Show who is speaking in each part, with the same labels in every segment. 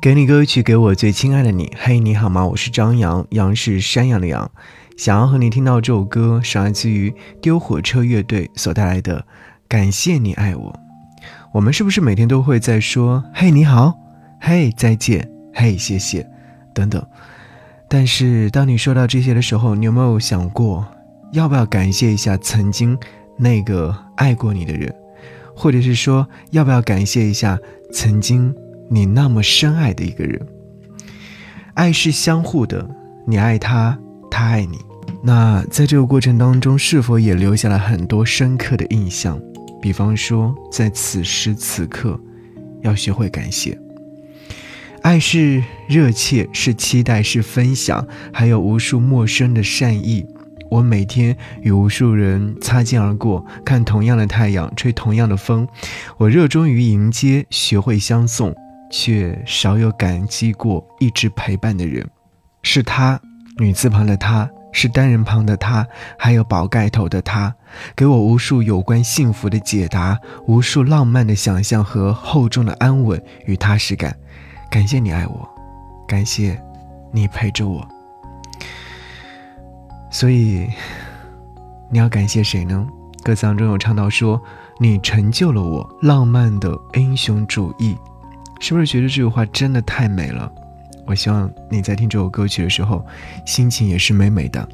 Speaker 1: 给你歌曲，给我最亲爱的你。嘿，你好吗？我是张扬，杨是山羊的羊。想要和你听到这首歌，是来自于丢火车乐队所带来的《感谢你爱我》。我们是不是每天都会在说“嘿，你好”“嘿，再见”“嘿，谢谢”等等？但是当你说到这些的时候，你有没有想过，要不要感谢一下曾经那个爱过你的人，或者是说，要不要感谢一下曾经？你那么深爱的一个人，爱是相互的，你爱他，他爱你。那在这个过程当中，是否也留下了很多深刻的印象？比方说，在此时此刻，要学会感谢。爱是热切，是期待，是分享，还有无数陌生的善意。我每天与无数人擦肩而过，看同样的太阳，吹同样的风。我热衷于迎接，学会相送。却少有感激过一直陪伴的人，是他，女字旁的他，是单人旁的他，还有宝盖头的他，给我无数有关幸福的解答，无数浪漫的想象和厚重的安稳与踏实感。感谢你爱我，感谢你陪着我。所以，你要感谢谁呢？歌词当中有唱到说：“你成就了我浪漫的英雄主义。”是不是觉得这句话真的太美了？我希望你在听这首歌曲的时候，心情也是美美的。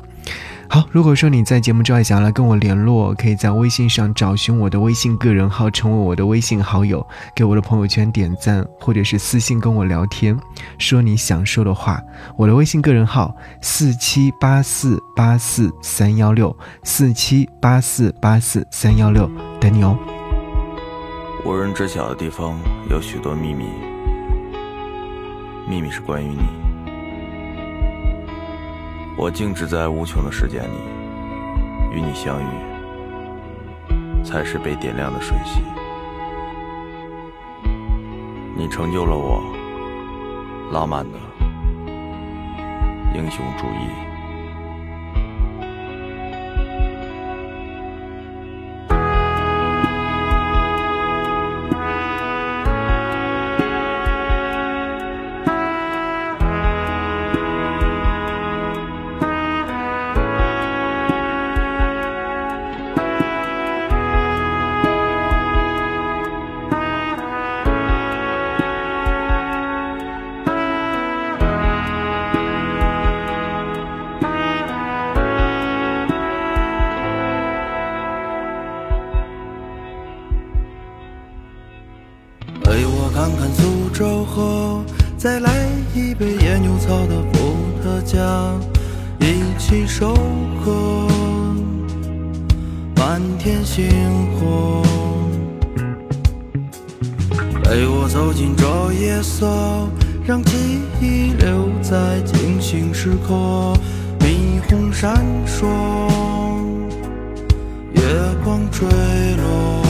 Speaker 1: 好，如果说你在节目之外想要来跟我联络，可以在微信上找寻我的微信个人号，成为我的微信好友，给我的朋友圈点赞，或者是私信跟我聊天，说你想说的话。我的微信个人号四七八四八四三幺六四七八四八四三幺六，等你哦。
Speaker 2: 无人知晓的地方有许多秘密，秘密是关于你。我静止在无穷的时间里，与你相遇，才是被点亮的瞬息。你成就了我浪漫的英雄主义。
Speaker 3: 再来一杯野牛草的伏特加，一起收获满天星火。陪我走进这夜色，让记忆留在清醒时刻。霓虹闪烁，月光坠落。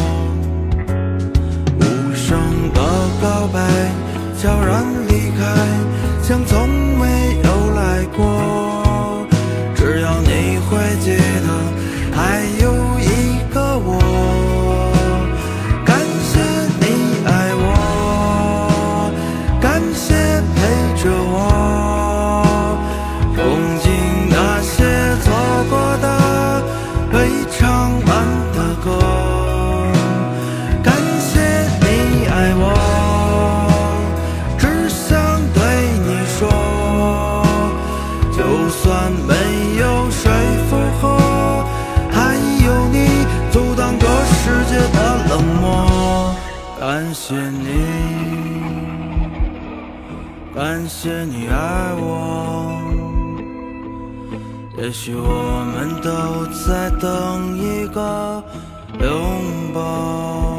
Speaker 3: 就算没有谁附和，还有你阻挡着世界的冷漠。感谢你，感谢你爱我，也许我们都在等一个拥抱。